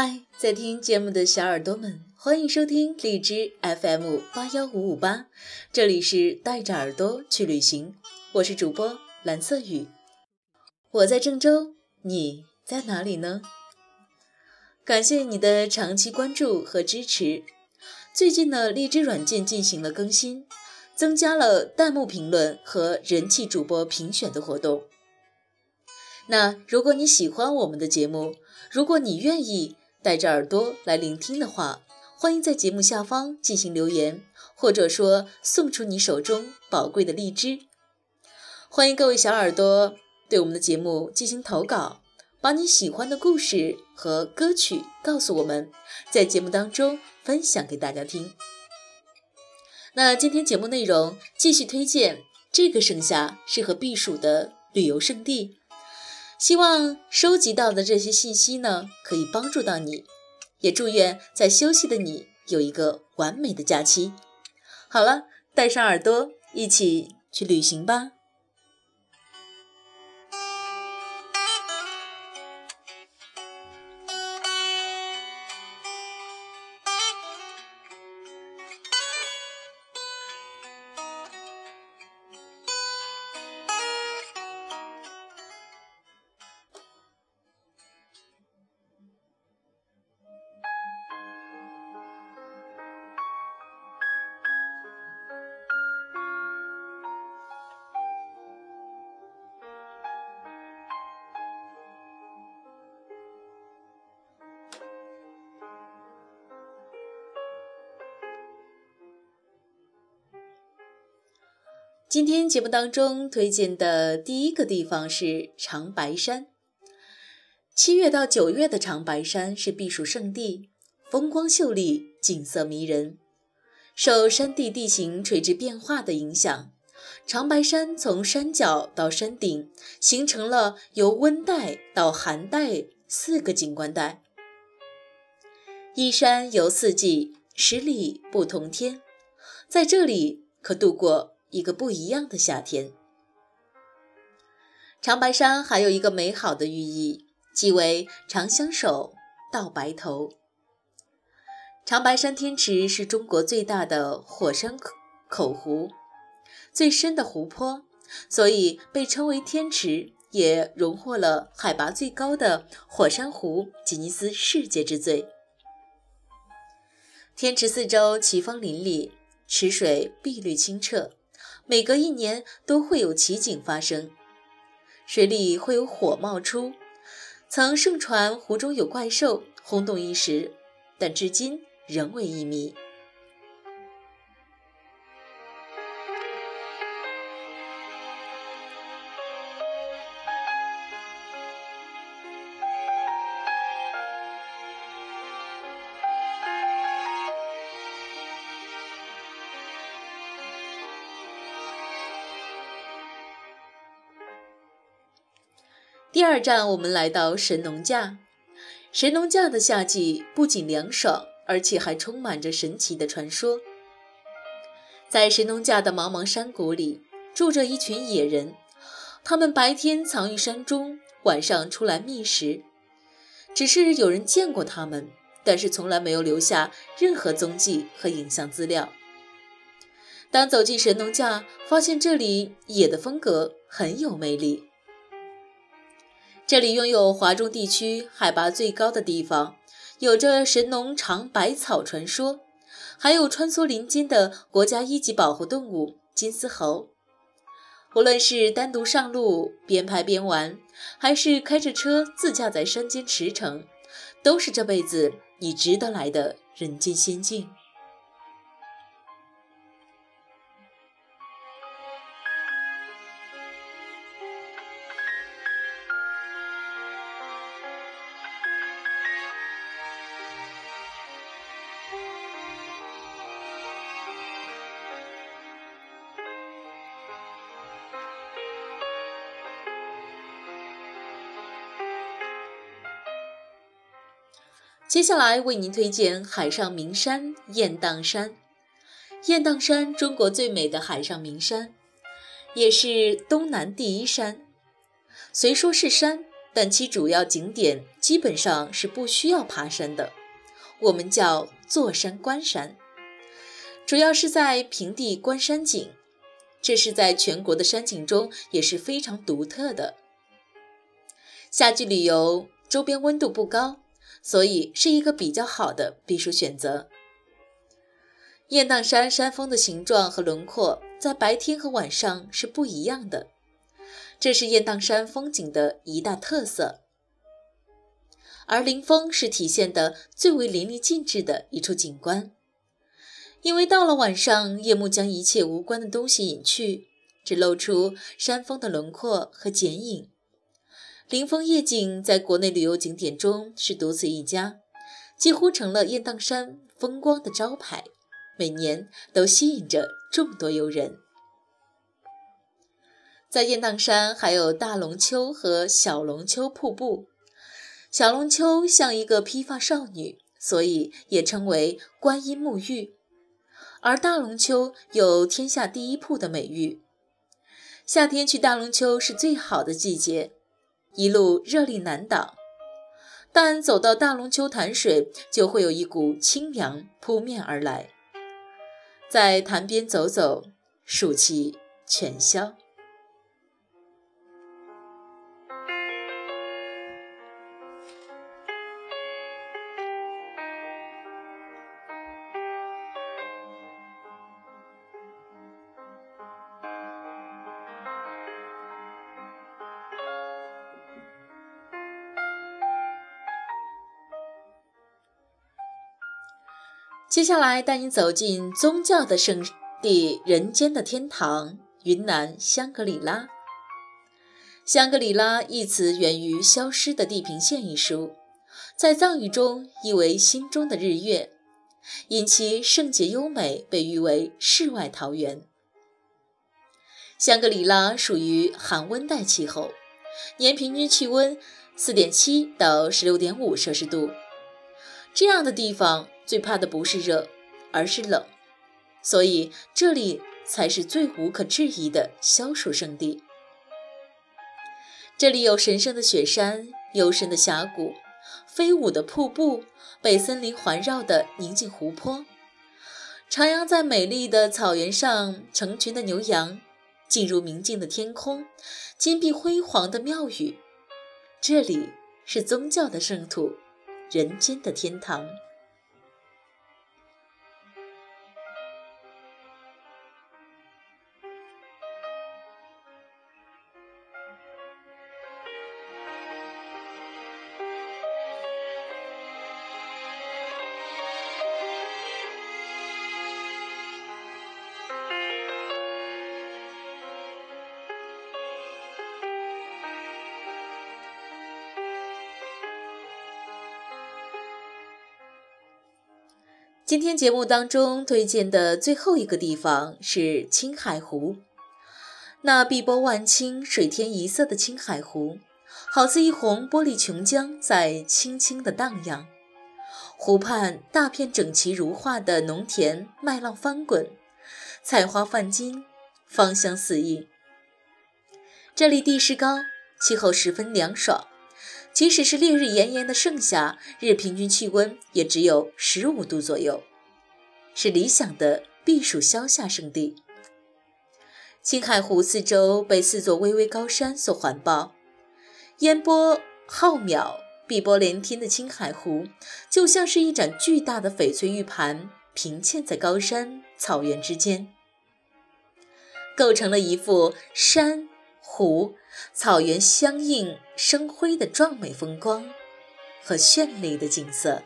嗨，在听节目的小耳朵们，欢迎收听荔枝 FM 八幺五五八，这里是带着耳朵去旅行，我是主播蓝色雨，我在郑州，你在哪里呢？感谢你的长期关注和支持。最近呢，荔枝软件进行了更新，增加了弹幕评论和人气主播评选的活动。那如果你喜欢我们的节目，如果你愿意带着耳朵来聆听的话，欢迎在节目下方进行留言，或者说送出你手中宝贵的荔枝。欢迎各位小耳朵对我们的节目进行投稿，把你喜欢的故事和歌曲告诉我们，在节目当中。分享给大家听。那今天节目内容继续推荐这个盛夏适合避暑的旅游胜地。希望收集到的这些信息呢，可以帮助到你。也祝愿在休息的你有一个完美的假期。好了，带上耳朵，一起去旅行吧。今天节目当中推荐的第一个地方是长白山。七月到九月的长白山是避暑胜地，风光秀丽，景色迷人。受山地地形垂直变化的影响，长白山从山脚到山顶形成了由温带到寒带四个景观带。一山游四季，十里不同天，在这里可度过。一个不一样的夏天。长白山还有一个美好的寓意，即为长相守，到白头。长白山天池是中国最大的火山口湖，最深的湖泊，所以被称为天池，也荣获了海拔最高的火山湖吉尼斯世界之最。天池四周奇峰林立，池水碧绿清澈。每隔一年都会有奇景发生，水里会有火冒出，曾盛传湖中有怪兽，轰动一时，但至今仍为一谜。第二站，我们来到神农架。神农架的夏季不仅凉爽，而且还充满着神奇的传说。在神农架的茫茫山谷里，住着一群野人，他们白天藏于山中，晚上出来觅食。只是有人见过他们，但是从来没有留下任何踪迹和影像资料。当走进神农架，发现这里野的风格很有魅力。这里拥有华中地区海拔最高的地方，有着神农尝百草传说，还有穿梭林间的国家一级保护动物金丝猴。无论是单独上路边拍边玩，还是开着车自驾在山间驰骋，都是这辈子你值得来的人间仙境。接下来为您推荐海上名山雁荡山。雁荡山，中国最美的海上名山，也是东南第一山。虽说是山，但其主要景点基本上是不需要爬山的，我们叫坐山观山，主要是在平地观山景，这是在全国的山景中也是非常独特的。夏季旅游，周边温度不高，所以是一个比较好的避暑选择。雁荡山山峰的形状和轮廓在白天和晚上是不一样的。这是雁荡山风景的一大特色，而林峰是体现的最为淋漓尽致的一处景观。因为到了晚上，夜幕将一切无关的东西隐去，只露出山峰的轮廓和剪影。林峰夜景在国内旅游景点中是独此一家，几乎成了雁荡山风光的招牌，每年都吸引着众多游人。在雁荡山还有大龙湫和小龙湫瀑布。小龙湫像一个披发少女，所以也称为观音沐浴。而大龙湫有天下第一瀑的美誉。夏天去大龙湫是最好的季节，一路热力难挡。但走到大龙湫潭水，就会有一股清凉扑面而来。在潭边走走，暑气全消。接下来带你走进宗教的圣地、人间的天堂——云南香格里拉。香格里拉一词源于《消失的地平线》一书，在藏语中意为“心中的日月”，因其圣洁优美，被誉为世外桃源。香格里拉属于寒温带气候，年平均气温4.7到16.5摄氏度，这样的地方。最怕的不是热，而是冷，所以这里才是最无可置疑的消暑圣地。这里有神圣的雪山、幽深的峡谷、飞舞的瀑布、被森林环绕的宁静湖泊、徜徉在美丽的草原上成群的牛羊、进入明净的天空、金碧辉煌的庙宇。这里是宗教的圣土，人间的天堂。今天节目当中推荐的最后一个地方是青海湖，那碧波万顷、水天一色的青海湖，好似一泓玻璃琼浆在轻轻的荡漾。湖畔大片整齐如画的农田，麦浪翻滚，菜花泛金，芳香四溢。这里地势高，气候十分凉爽。即使是烈日炎炎的盛夏，日平均气温也只有十五度左右，是理想的避暑消夏胜地。青海湖四周被四座巍巍高山所环抱，烟波浩渺、碧波连天的青海湖，就像是一盏巨大的翡翠玉盘，平嵌在高山草原之间，构成了一幅山。湖、草原相映生辉的壮美风光和绚丽的景色。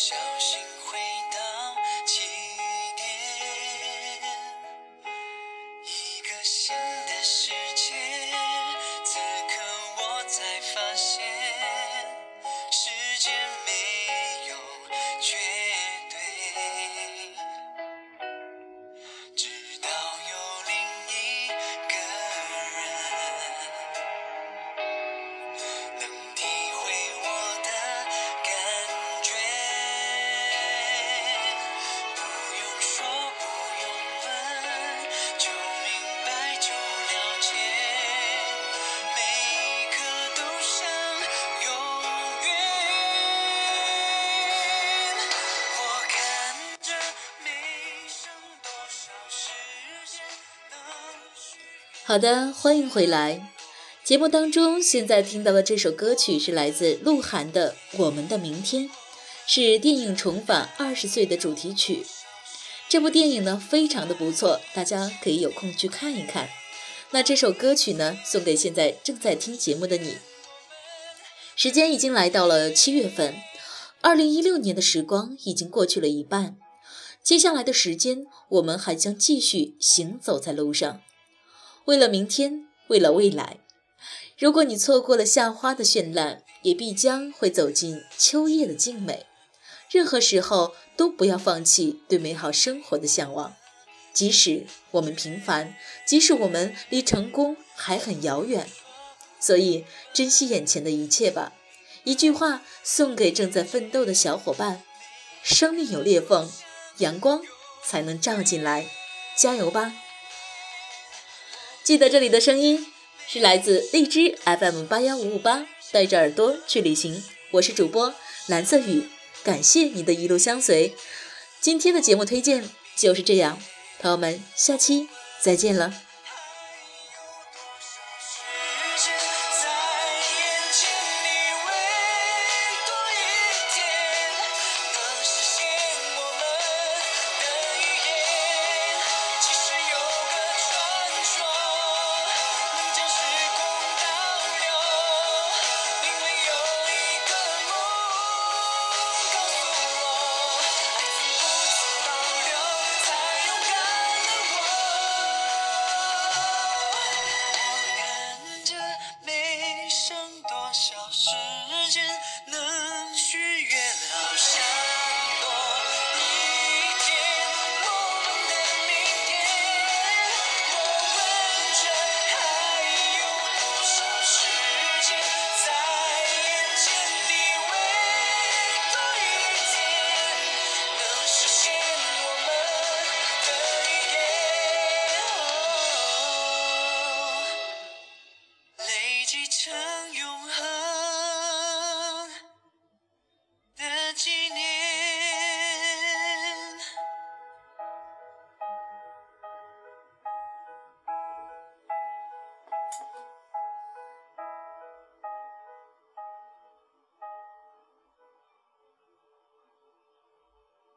小心好的，欢迎回来。节目当中现在听到的这首歌曲是来自鹿晗的《我们的明天》，是电影《重返二十岁》的主题曲。这部电影呢非常的不错，大家可以有空去看一看。那这首歌曲呢送给现在正在听节目的你。时间已经来到了七月份，二零一六年的时光已经过去了一半，接下来的时间我们还将继续行走在路上。为了明天，为了未来。如果你错过了夏花的绚烂，也必将会走进秋叶的静美。任何时候都不要放弃对美好生活的向往，即使我们平凡，即使我们离成功还很遥远。所以，珍惜眼前的一切吧。一句话送给正在奋斗的小伙伴：生命有裂缝，阳光才能照进来。加油吧！记得这里的声音是来自荔枝 FM 八幺五五八，带着耳朵去旅行。我是主播蓝色雨，感谢你的一路相随。今天的节目推荐就是这样，朋友们，下期再见了。